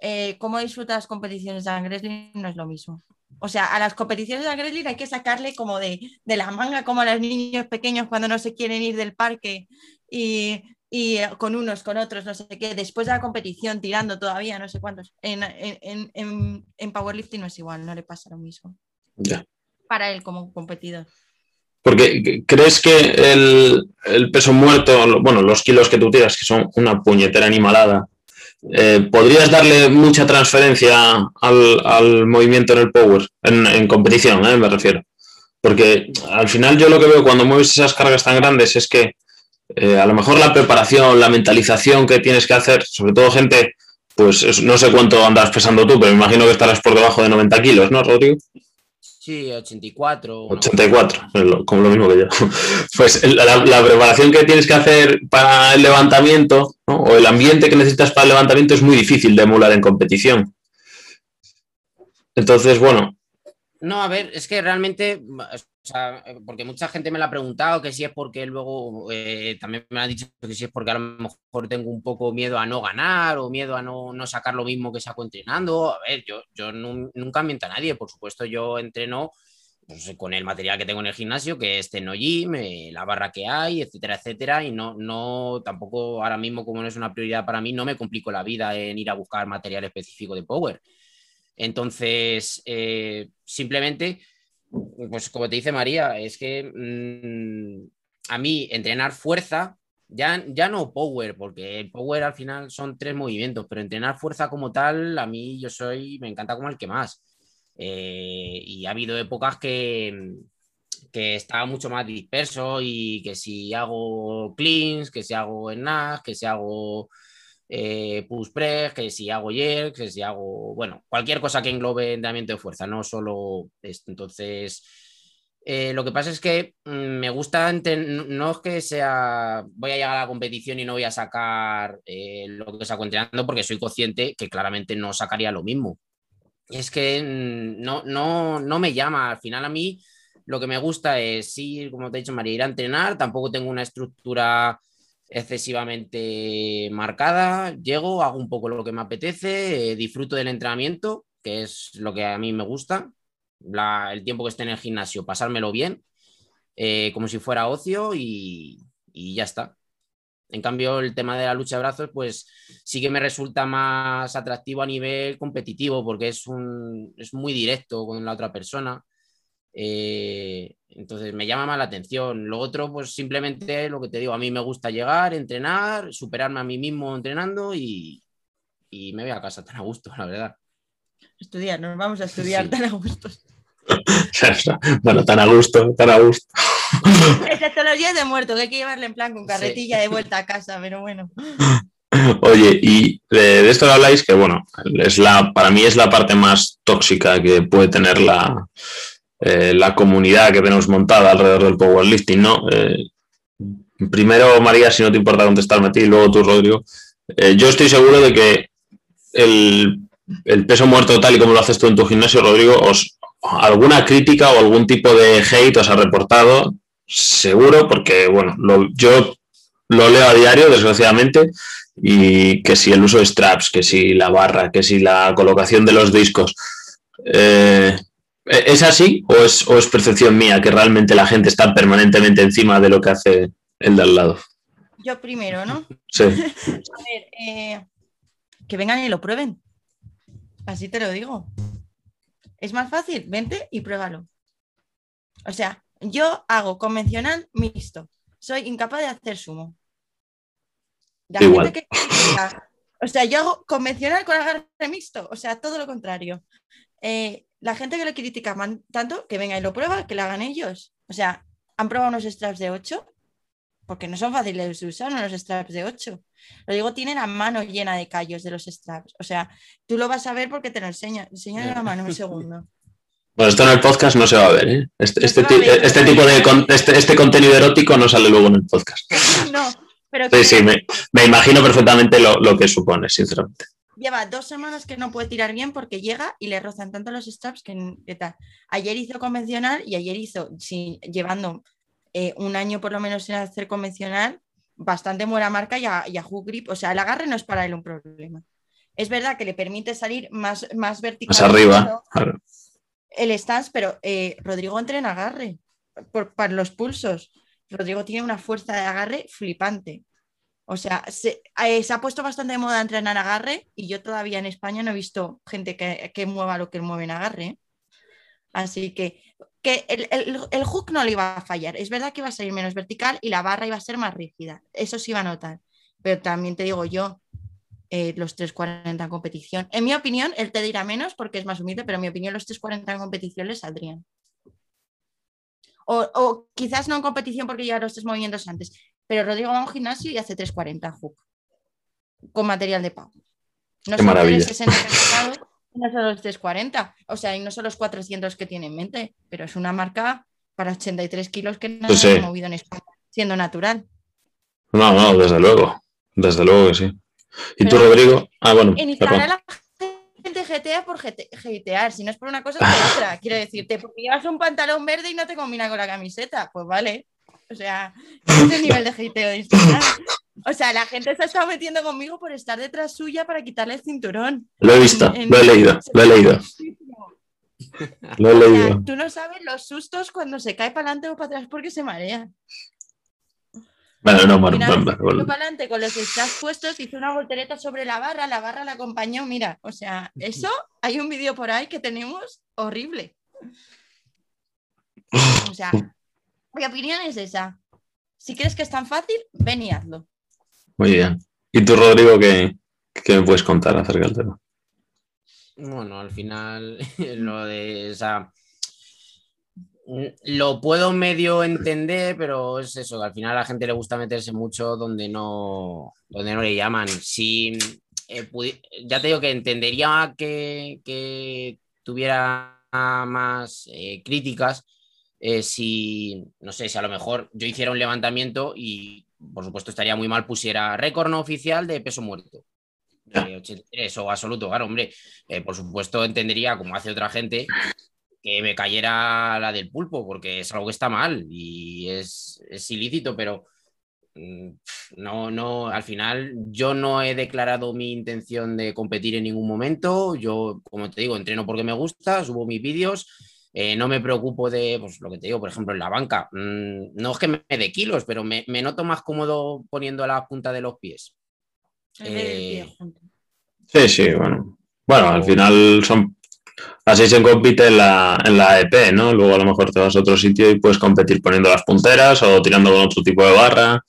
eh, cómo disfruta las competiciones de Angresly no es lo mismo. O sea, a las competiciones de Angresly hay que sacarle como de, de la manga, como a los niños pequeños cuando no se quieren ir del parque y y eh, con unos, con otros, no sé qué, después de la competición, tirando todavía, no sé cuántos. En, en, en, en powerlifting no es igual, no le pasa lo mismo. Ya. Para él como competidor. Porque crees que el, el, peso muerto, bueno, los kilos que tú tiras, que son una puñetera animalada, eh, ¿podrías darle mucha transferencia al, al, movimiento en el power, en, en competición, eh, me refiero? Porque al final yo lo que veo cuando mueves esas cargas tan grandes es que eh, a lo mejor la preparación, la mentalización que tienes que hacer, sobre todo gente, pues no sé cuánto andas pesando tú, pero me imagino que estarás por debajo de 90 kilos, ¿no, Rodrigo? Sí, 84. 84, como lo mismo que yo. *laughs* Pues la, preparación que tienes que hacer para el levantamiento o el ambiente que necesitas para el levantamiento es muy difícil de emular en competición. Entonces, bueno. No, a ver, es que realmente eh, porque mucha gente me lo ha preguntado, que si es porque luego eh, también me han dicho que si es porque a lo mejor tengo un poco miedo a no ganar o miedo a no, no sacar lo mismo que saco entrenando. A ver, yo, yo nunca miento a nadie, por supuesto yo entreno pues, con el material que tengo en el gimnasio, que es Teno Gym, eh, la barra que hay, etcétera, etcétera, y no, no, tampoco ahora mismo como no es una prioridad para mí, no me complico la vida en ir a buscar material específico de Power. Entonces, simplemente pues como te dice María, es que mm, a mí entrenar fuerza, ya, ya no power, porque el power al final son tres movimientos, pero entrenar fuerza como tal, a mí yo soy, me encanta como el que más. Eh, y ha habido épocas que, que estaba mucho más disperso y que si hago cleans, que si hago snacks, que si hago eh, push press, que si hago jerks, que si hago, bueno, cualquier cosa que englobe entrenamiento de fuerza, no solo esto. Entonces, eh, lo que pasa es que mm, me gusta, no es que sea, voy a llegar a la competición y no voy a sacar eh, lo que saco entrenando porque soy consciente que claramente no sacaría lo mismo. Es que mm, no, no, no me llama, al final a mí lo que me gusta es ir, como te he dicho, María, ir a entrenar, tampoco tengo una estructura excesivamente marcada, llego, hago un poco lo que me apetece, eh, disfruto del entrenamiento, que es lo que a mí me gusta, el tiempo que esté en el gimnasio, pasármelo bien, eh, como si fuera ocio y, ya está. En cambio, el tema de la lucha de brazos, pues sí que me resulta más atractivo a nivel competitivo, porque es, un, es muy directo con la otra persona. Eh, entonces me llama más la atención. Lo otro, pues simplemente lo que te digo, a mí me gusta llegar, entrenar, superarme a mí mismo entrenando y, me voy a casa tan a gusto, la verdad. Estudiar, nos vamos a estudiar tan a gusto. *laughs* bueno, tan a gusto, tan a gusto. Excepto los días de muerto, que hay que llevarle en plan con carretilla de vuelta a casa, pero bueno. *laughs* Oye, y de, esto habláis que, bueno, es la, para mí es la parte más tóxica que puede tener la, eh, la comunidad que tenemos montada alrededor del powerlifting, ¿no? Eh, primero, María, si no te importa contestarme a ti, y luego tú, Rodrigo. Eh, yo estoy seguro de que el, peso muerto tal y como lo haces tú en tu gimnasio, Rodrigo, os, alguna crítica o algún tipo de hate os ha reportado, seguro, porque, bueno, yo lo leo a diario, desgraciadamente, y que si el uso de straps, que si la barra, que si la colocación de los discos. ¿E-, ¿Es así o es, o es percepción mía que realmente la gente está permanentemente encima de lo que hace el de al lado? Yo primero, ¿no? Sí. *laughs* A ver, eh, que vengan y lo prueben. Así te lo digo. Es más fácil, vente y pruébalo. O sea, yo hago convencional mixto. Soy incapaz de hacer sumo. Igual. o sea, yo hago convencional con agarre mixto. O sea, todo lo contrario. Eh, la gente que lo critica tanto, que venga y lo prueba, que lo hagan ellos. O sea, han probado unos straps de 8, porque no son fáciles de usar unos straps de 8. Lo digo, tienen la mano llena de callos de los straps. O sea, tú lo vas a ver porque te lo enseño. Enseño la mano un segundo. Bueno, esto en el podcast no se va a ver, ¿eh? Este, este, este tipo de este, este, contenido erótico no sale luego en el podcast. *laughs* No, pero sí, sí, me, imagino perfectamente lo, lo que supone, sinceramente lleva dos semanas que no puede tirar bien porque llega y le rozan tanto los straps que, tal. Ayer hizo convencional y ayer hizo, llevando eh, un año por lo menos en hacer convencional, bastante buena marca y a, y hook grip. O sea, el agarre no es para él un problema. Es verdad que le permite salir más, más vertical. Más arriba. El stance, pero eh, Rodrigo entra en agarre por, para los pulsos. Rodrigo tiene una fuerza de agarre flipante. O sea, eh, se, ha puesto bastante de moda entrenar agarre y yo todavía en España no he visto gente que, mueva lo que mueve en agarre. Así que, que el, hook no le iba a fallar. Es verdad que iba a salir menos vertical y la barra iba a ser más rígida. Eso sí iba a notar. Pero también te digo yo, eh, los 340 en competición. En mi opinión, él te dirá menos porque es más humilde, pero en mi opinión, los 340 en competición le saldrían. O, o, quizás no en competición porque ya los tres movimientos antes, pero Rodrigo va a un gimnasio y hace 340 hook con material de pago. No Qué maravilla. no son los 340, o sea, y no son los 400 que tiene en mente, pero es una marca para 83 kilos que no se ha movido en España, siendo natural. No, no, desde luego, desde luego que sí. ¿Y tú, Rodrigo? Ah, bueno. En Instagram la gente GTA por GTR, si no es por una cosa, por *laughs* otra. Quiero decirte, porque llevas un pantalón verde y no te combina con la camiseta, pues vale. O sea, es el nivel de hateo de Instagram. O sea, la gente se ha estado metiendo conmigo por estar detrás suya para quitarle el cinturón. Lo he visto, lo he leído, *laughs* lo he leído. Lo he leído. tú no sabes los sustos cuando se cae para adelante o para atrás porque se marea. Bueno, no, bueno, bueno, para adelante con los straps puestos, hizo una voltereta sobre la barra, la barra la acompañó, mira, o sea, eso hay un vídeo por ahí que tenemos horrible. *laughs* O sea, mi opinión es esa. Si crees que es tan fácil, ven y hazlo. Muy bien. ¿Y tú, Rodrigo, qué, me puedes contar acerca del tema? Bueno, al final, *laughs* lo de esa. Lo puedo medio entender, pero es eso, que al final a la gente le gusta meterse mucho donde no, donde no le llaman. Si eh, ya te digo que entendería que, que tuviera más eh, críticas eh, si, no sé, si a lo mejor yo hiciera un levantamiento y, por supuesto, estaría muy mal pusiera récord no oficial de peso muerto. 83 o absoluto, claro, hombre, por supuesto entendería, como hace otra gente, que me cayera la del pulpo, porque es algo que está mal y es, es ilícito, pero mm, no, no, al final yo no he declarado mi intención de competir en ningún momento. Yo, como te digo, entreno porque me gusta, subo mis vídeos. Eh, no me preocupo de, pues lo que te digo, por ejemplo, en la banca. Mm, no es que me dé kilos, pero me, noto más cómodo poniendo la punta de los pies. Eh, sí, sí, bueno. Bueno, al final son Así se compite en la, en la EP, ¿no? Luego a lo mejor te vas a otro sitio y puedes competir poniendo las punteras o tirando con otro tipo de barra.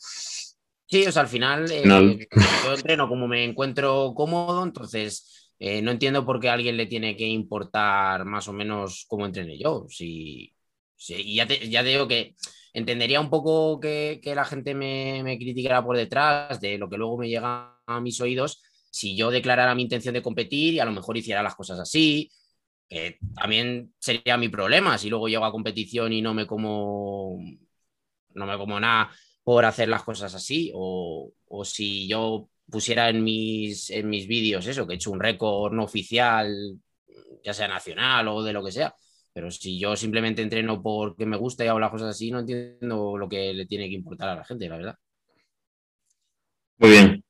Sí, o sea, al final, eh, yo entreno como me encuentro cómodo, entonces eh, no entiendo por qué a alguien le tiene que importar más o menos cómo entrene yo. Si, ya, digo que entendería un poco que, la gente me, me, criticara por detrás de lo que luego me llega a mis oídos si yo declarara mi intención de competir y a lo mejor hiciera las cosas así que también sería mi problema si luego llego a competición y no me como no me como nada por hacer las cosas así o, si yo pusiera en mis, en mis vídeos eso, que he hecho un récord no oficial, ya sea nacional o de lo que sea. Pero si yo simplemente entreno porque me gusta y hago las cosas así, no entiendo lo que le tiene que importar a la gente, la verdad. Muy bien.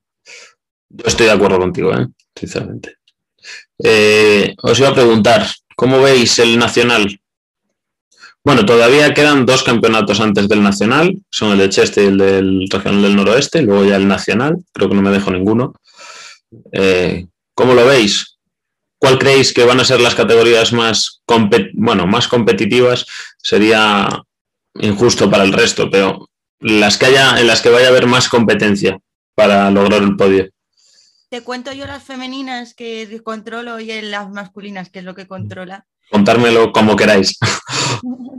Yo estoy de acuerdo contigo, ¿eh? sinceramente. Eh, os iba a preguntar, ¿cómo veis el Nacional? Bueno, todavía quedan dos campeonatos antes del Nacional, son el de Cheste y el del Regional del Noroeste, luego ya el Nacional, creo que no me dejo ninguno. Eh, ¿Cómo lo veis? ¿Cuál creéis que van a ser las categorías más, bueno, más competitivas? Sería injusto para el resto, pero las que haya, en las que vaya a haber más competencia para lograr el podio. Te cuento yo las femeninas que controlo y las masculinas, que es lo que controla. Contármelo como queráis. *laughs*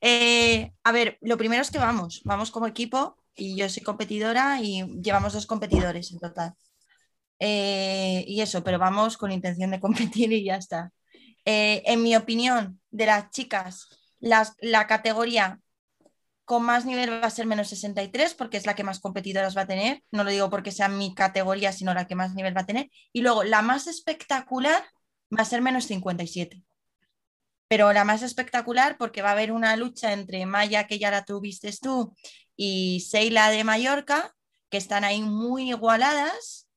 Eh, a ver, lo primero es que vamos, vamos como equipo y yo soy competidora y llevamos dos competidores en total. Eh, y eso, pero vamos con intención de *laughs* competir y ya está. Eh, en mi opinión, de las chicas, las, la categoría con más nivel va a ser menos 63 porque es la que más competidoras va a tener. No lo digo porque sea mi categoría, sino la que más nivel va a tener. Y luego la más espectacular va a ser menos 57. Pero la más espectacular porque va a haber una lucha entre Maya, que ya la tuviste tú, y Seila de Mallorca, que están ahí muy igualadas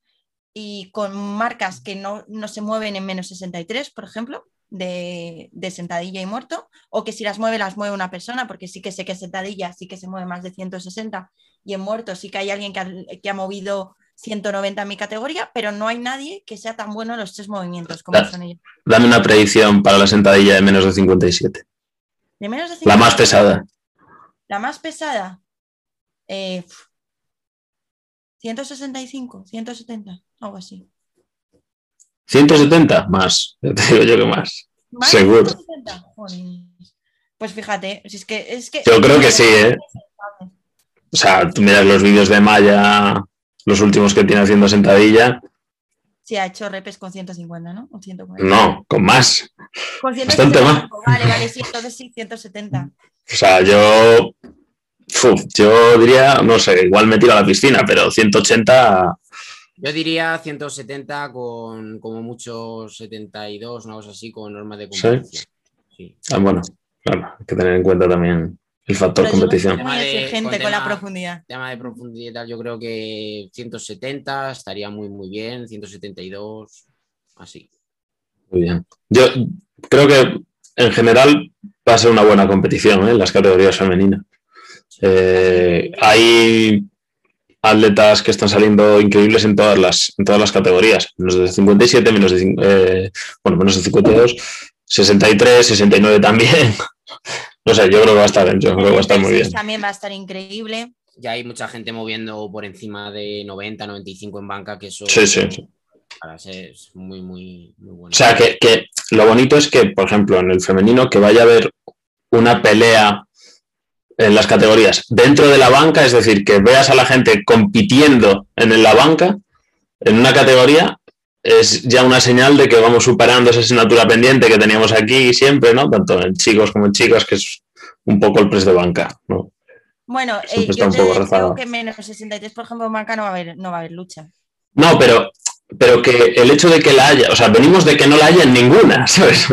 y con marcas que no, no se mueven en menos 63, por ejemplo de, sentadilla y muerto, o que si las mueve, las mueve una persona, porque sí que sé que sentadilla sí que se mueve más de 160 y en muerto sí que hay alguien que ha, que ha movido 190 en mi categoría, pero no hay nadie que sea tan bueno en los tres movimientos como son ellos. Dame una predicción para la sentadilla de menos de 57. ¿De menos de La más pesada. La más pesada. 165, 170, algo así. 170 más, *laughs* te digo yo que más. Seguro. Pues fíjate, es que, es que. Yo creo que sí, ¿eh? *laughs* O sea, tú miras los vídeos de Maya, los últimos que tiene haciendo sentadilla. Sí, ha hecho repes con 150, ¿no? No, con más. Con 170. Bastante más. Vale, vale, sí, entonces sí, 170. O sea, yo. yo diría, no sé, igual me tiro a la piscina, pero 180 yo diría 170 con como mucho 72, una cosa así, con normas de competición. ¿Sí? Ah, bueno, claro, hay que tener en cuenta también el factor competición. Muy exigente con, la profundidad. Tema de profundidad, yo creo que 170 estaría muy, muy bien, 172, así. Muy bien. Yo creo que en general va a ser una buena competición ¿eh? en las categorías femeninas. Eh, hay atletas que están saliendo increíbles en todas las, en todas las categorías. Menos de 57, menos de, eh, bueno, menos de 52, 63, 69 también. No sé, yo creo que va a estar, yo creo que va a estar muy bien. También va a estar increíble. Ya hay mucha gente moviendo por encima de 90, 95 en banca, que eso sí, sí, sí. para ser muy, muy, muy bueno. O sea, que, que lo bonito es que, por ejemplo, en el femenino, que vaya a haber una pelea en las categorías dentro de la banca, es decir, que veas a la gente compitiendo en la banca, en una categoría, es ya una señal de que vamos superando esa asignatura pendiente que teníamos aquí siempre, ¿no? Tanto en chicos como en chicas, que es un poco el precio de banca, ¿no? Bueno, eh, yo te digo que menos 63, por ejemplo, en banca no va a haber, no va a haber lucha. No, pero, pero que el hecho de que la haya, o sea, venimos de que no la haya en ninguna, *laughs* ¿sabes?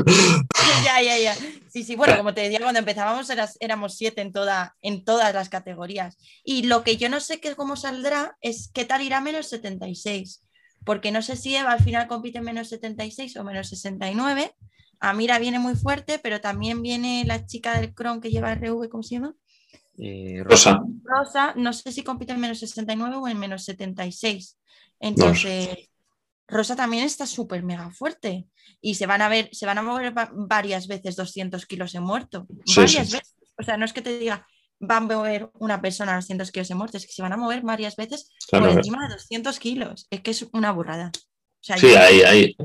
ya, ya, ya. Sí, sí, bueno, como te decía, cuando empezábamos éramos siete en, toda, en todas las categorías. Y lo que yo no sé que cómo saldrá es qué tal irá menos 76. Porque no sé si Eva al final compite menos 76 o menos 69. Amira viene muy fuerte, pero también viene la chica del Cron que lleva RV, ¿cómo se llama? Eh, Rosa. Rosa, no sé si compite en menos 69 o en menos 76. Entonces, Rosa también está súper mega fuerte y se van a ver, se van a mover varias veces 200 kilos en muerto. varias veces. O sea, no es que te diga, van a mover una persona 200 kilos en muerto, es que se van a mover varias veces por encima de 200 kilos. Es que es una burrada. sí, ahí, ahí,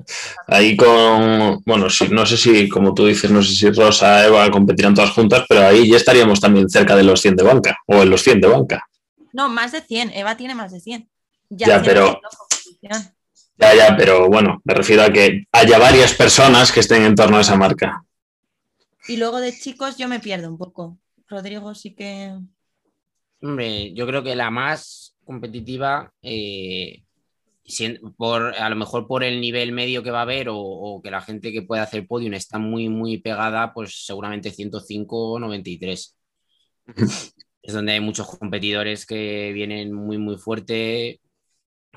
ahí con, bueno, no sé si, como tú dices, no sé si Rosa, Eva competirán todas juntas, pero ahí ya estaríamos también cerca de los 100 de banca o en los 100 de banca. No, más de 100, Eva tiene más de 100. Ya, pero... Ya, ya, pero bueno, me refiero a que haya varias personas que estén en torno a esa marca. Y luego de chicos yo me pierdo un poco. Rodrigo sí que... Hombre, yo creo que la más competitiva, eh, por, a lo mejor por el nivel medio que va a haber o, que la gente que puede hacer podium está muy, muy pegada, pues seguramente 105 o 93. *laughs* es donde hay muchos competidores que vienen muy, muy fuerte.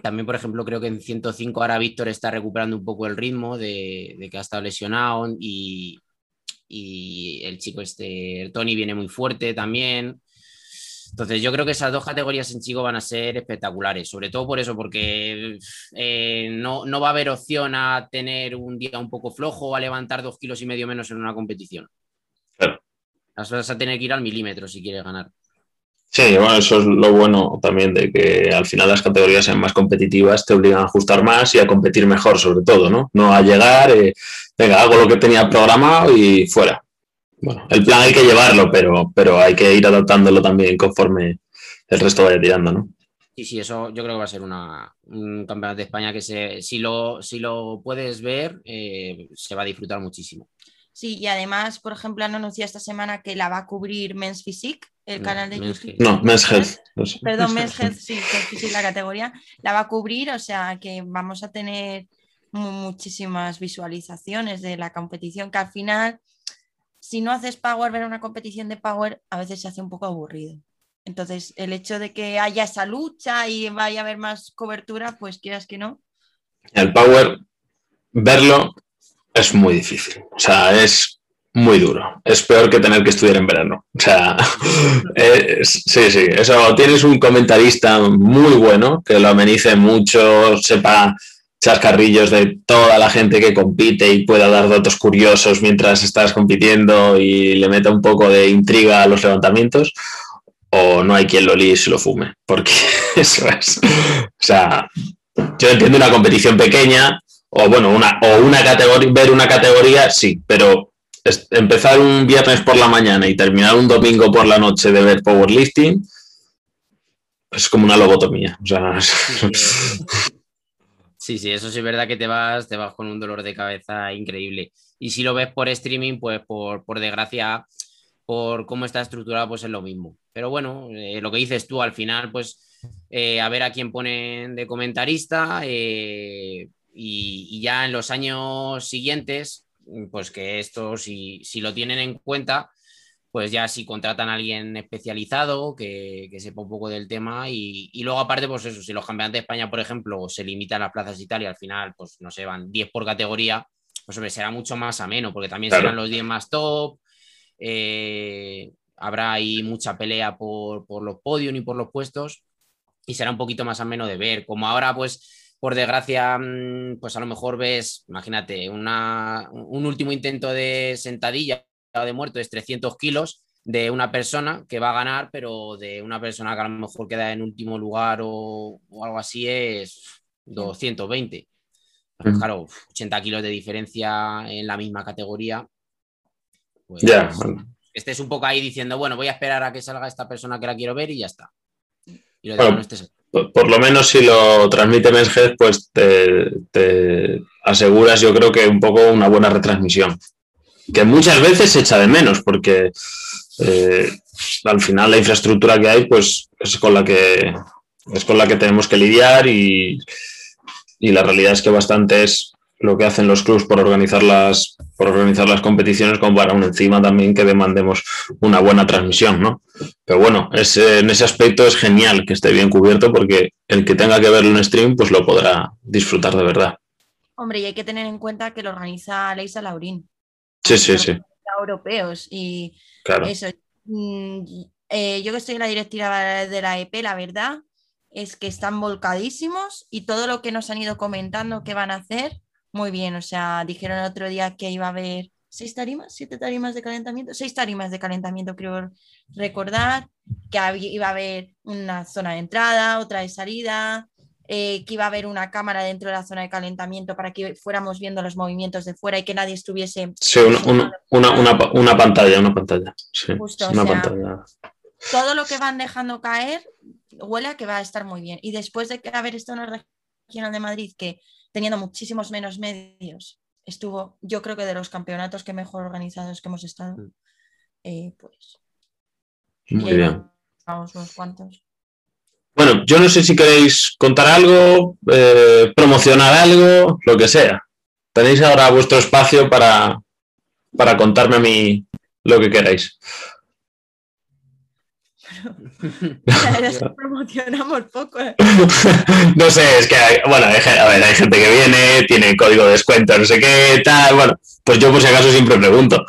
También, por ejemplo, creo que en 105 ahora Víctor está recuperando un poco el ritmo de, que ha estado lesionado y, el chico este, Tony viene muy fuerte también. Entonces yo creo que esas dos categorías en chico van a ser espectaculares, sobre todo por eso, porque eh, no, no, va a haber opción a tener un día un poco flojo o a levantar dos kilos y medio menos en una competición. Claro. Vas a tener que ir al milímetro si quieres ganar. Sí, bueno, eso es lo bueno también de que al final las categorías sean más competitivas, te obligan a ajustar más y a competir mejor, sobre todo, ¿no? No a llegar, eh, venga, hago lo que tenía programado y fuera. Bueno, el plan hay que llevarlo, pero, pero hay que ir adaptándolo también conforme el resto vaya tirando, ¿no? Sí, sí, eso yo creo que va a ser una, un campeonato de España que se, si, lo, si lo puedes ver, eh, se va a disfrutar muchísimo. Sí, y además, por ejemplo, han anunciado esta semana que la va a cubrir Men's Physique, el canal de YouTube. No, Men's Health. Perdón, Men's Health, sí, sí, la categoría. La va a cubrir, o sea que vamos a tener muchísimas visualizaciones de la competición, que al final, si no haces Power, ver una competición de Power, a veces se hace un poco aburrido. Entonces, el hecho de que haya esa lucha y vaya a haber más cobertura, pues quieras que no. El Power, verlo es muy difícil. O sea, es muy duro. Es peor que tener que estudiar en verano. O sea, *laughs* sí, sí. Eso, tienes un comentarista muy bueno que lo amenice mucho, sepa chascarrillos de toda la gente que compite y pueda dar datos curiosos mientras estás compitiendo y le meta un poco de intriga a los levantamientos, o no hay quien lo líe y se lo fume, porque *laughs* eso es. O sea, yo entiendo una competición pequeña, o bueno, una, o una categoría, ver una categoría, sí, pero empezar un viernes por la mañana y terminar un domingo por la noche de ver powerlifting es como una lobotomía. *laughs* sí, sí, eso sí es verdad que te vas, te vas con un dolor de cabeza increíble. Y si lo ves por streaming, pues por, desgracia, por cómo está estructurado, pues es lo mismo. Pero bueno, eh, lo que dices tú al final, pues eh, a ver a quién ponen de comentarista. Eh, y, ya en los años siguientes, pues que esto, si, lo tienen en cuenta, pues ya si contratan a alguien especializado que, sepa un poco del tema y, luego aparte, pues eso, si los campeonatos de España, por ejemplo, se limitan a las plazas y tal y al final, pues no sé, van 10 por categoría, pues hombre, será mucho más ameno porque también serán los 10 más top, eh, habrá ahí mucha pelea por, por los podios y por los puestos y será un poquito más ameno de ver, como ahora pues por desgracia, mm, pues a lo mejor ves, imagínate, un último intento de sentadilla o de muerto es 300 kilos de una persona que va a ganar, pero de una persona que a lo mejor queda en último lugar o, algo así es 220. Pues, claro, 80 kilos de diferencia en la misma categoría. Pues, estés un poco ahí diciendo, bueno, voy a esperar a que salga esta persona que la quiero ver y ya está. Y lo Bueno, estés- por, por lo menos si lo transmite Menshead, pues te, te aseguras, yo creo que un poco una buena retransmisión. Que muchas veces se echa de menos, porque eh, al final la infraestructura que hay, pues es con la que es con la que tenemos que lidiar y, y la realidad es que bastante es lo que hacen los clubs por organizar las, por organizar las competiciones, como para aún encima también que demandemos una buena transmisión, ¿no? Pero bueno, es, en ese aspecto es genial que esté bien cubierto porque el que tenga que verlo en stream, pues lo podrá disfrutar de verdad. Hombre, y hay que tener en cuenta que lo organiza Leisa Laurín. Sí, sí, sí, Europeos y claro. eso. mm, eh, yo que estoy en la directiva de la EP, la verdad es que están volcadísimos y todo lo que nos han ido comentando que van a hacer, muy bien. O sea, dijeron el otro día que iba a haber seis tarimas, siete tarimas de calentamiento, seis tarimas de calentamiento, creo recordar, que había- iba a haber una zona de entrada, otra de salida, eh, que iba a haber una cámara dentro de la zona de calentamiento para que fuéramos viendo los movimientos de fuera y que nadie estuviese Sí, una, una, una, una pa- una pantalla, una pantalla. Sí, Justo, una o sea, pantalla. todo lo que van dejando caer huele a que va a estar muy bien. Y después de que haber estado en el regional de Madrid, que teniendo muchísimos menos medios, estuvo, yo creo que de los campeonatos que mejor organizados que hemos estado, Mm. eh, pues. Muy bien. Vamos unos cuantos. Bueno, yo no sé si queréis contar algo, eh, promocionar algo, lo que sea. Tenéis ahora vuestro espacio para, para contarme a mí lo que queráis. La verdad es que *laughs* promocionamos poco. ¿eh? *laughs* no sé, es que hay, bueno, hay, a ver, hay gente que viene, tiene código de descuento, no sé qué, tal. Bueno, pues yo por si acaso siempre pregunto.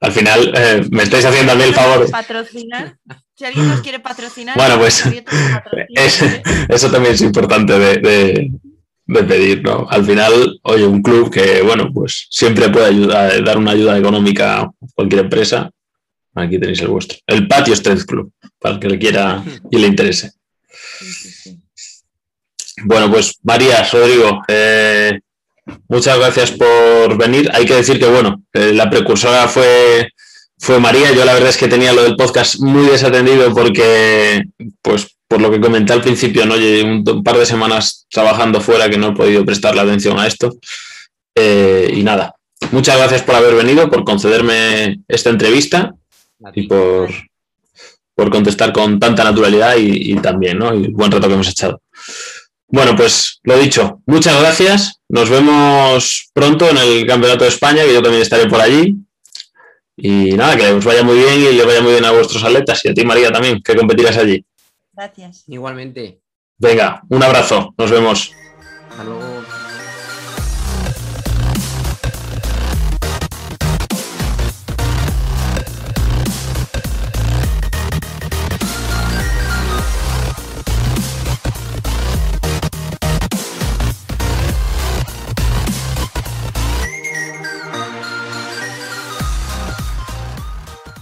Al final eh, me estáis haciendo a mí el favor. Patrocinar. Si alguien nos quiere patrocinar, Bueno, pues, *laughs* es- ¿eh? Eso también es importante de, de- de pedir, ¿no? Al final, oye, un club que, bueno, pues siempre puede ayudar, dar una ayuda económica a cualquier empresa. Aquí tenéis el vuestro. El Patio Strength Club, para el que le quiera y le interese. Bueno, pues María, Rodrigo, eh, muchas gracias por venir. Hay que decir que, bueno, eh, la precursora fue, fue María. Yo la verdad es que tenía lo del podcast muy desatendido porque, pues, por lo que comenté al principio, ¿no? Llevo un, par de semanas trabajando fuera que no he podido prestarle atención a esto. Eh, y nada, muchas gracias por haber venido, por concederme esta entrevista. Y por, por contestar con tanta naturalidad y, y también, ¿no? Y el buen rato que hemos echado. Bueno, pues lo dicho, muchas gracias. Nos vemos pronto en el Campeonato de España, que yo también estaré por allí. Y nada, que os vaya muy bien y le vaya muy bien a vuestros atletas y a ti, María, también, que competirás allí. Gracias. Igualmente. Venga, un abrazo, nos vemos. Hasta luego.